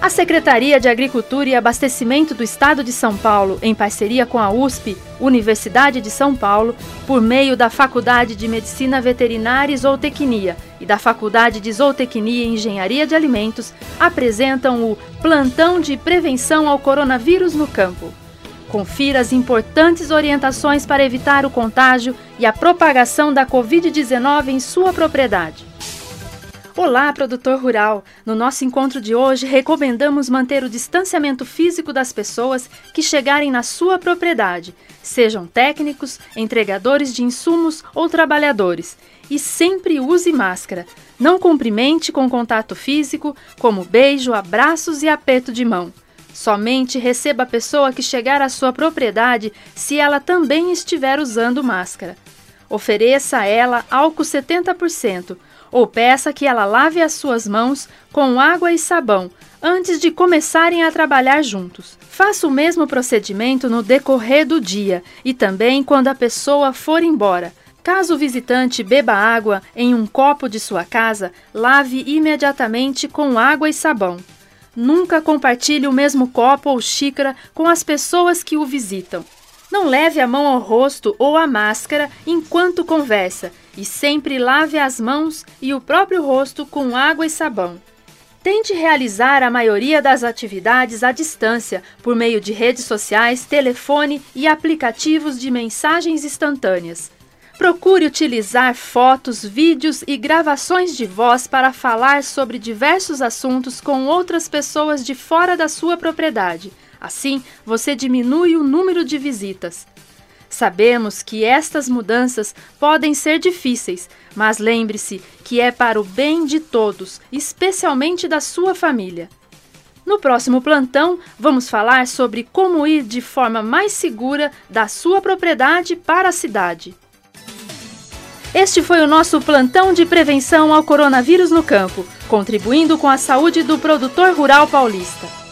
A Secretaria de Agricultura e Abastecimento do Estado de São Paulo, em parceria com a USP, Universidade de São Paulo, por meio da Faculdade de Medicina Veterinária e Zootecnia e da Faculdade de Zootecnia e Engenharia de Alimentos, apresentam o Plantão de Prevenção ao Coronavírus no Campo. Confira as importantes orientações para evitar o contágio e a propagação da Covid-19 em sua propriedade. Olá, produtor rural! No nosso encontro de hoje, recomendamos manter o distanciamento físico das pessoas que chegarem na sua propriedade, sejam técnicos, entregadores de insumos ou trabalhadores, e sempre use máscara. Não cumprimente com contato físico, como beijo, abraços e aperto de mão. Somente receba a pessoa que chegar à sua propriedade se ela também estiver usando máscara. Ofereça a ela álcool 70% ou peça que ela lave as suas mãos com água e sabão antes de começarem a trabalhar juntos. Faça o mesmo procedimento no decorrer do dia e também quando a pessoa for embora. Caso o visitante beba água em um copo de sua casa, lave imediatamente com água e sabão. Nunca compartilhe o mesmo copo ou xícara com as pessoas que o visitam. Não leve a mão ao rosto ou à máscara enquanto conversa e sempre lave as mãos e o próprio rosto com água e sabão. Tente realizar a maioria das atividades à distância por meio de redes sociais, telefone e aplicativos de mensagens instantâneas. Procure utilizar fotos, vídeos e gravações de voz para falar sobre diversos assuntos com outras pessoas de fora da sua propriedade. Assim, você diminui o número de visitas. Sabemos que estas mudanças podem ser difíceis, mas lembre-se que é para o bem de todos, especialmente da sua família. No próximo plantão, vamos falar sobre como ir de forma mais segura da sua propriedade para a cidade. Este foi o nosso plantão de prevenção ao coronavírus no campo, contribuindo com a saúde do produtor rural paulista.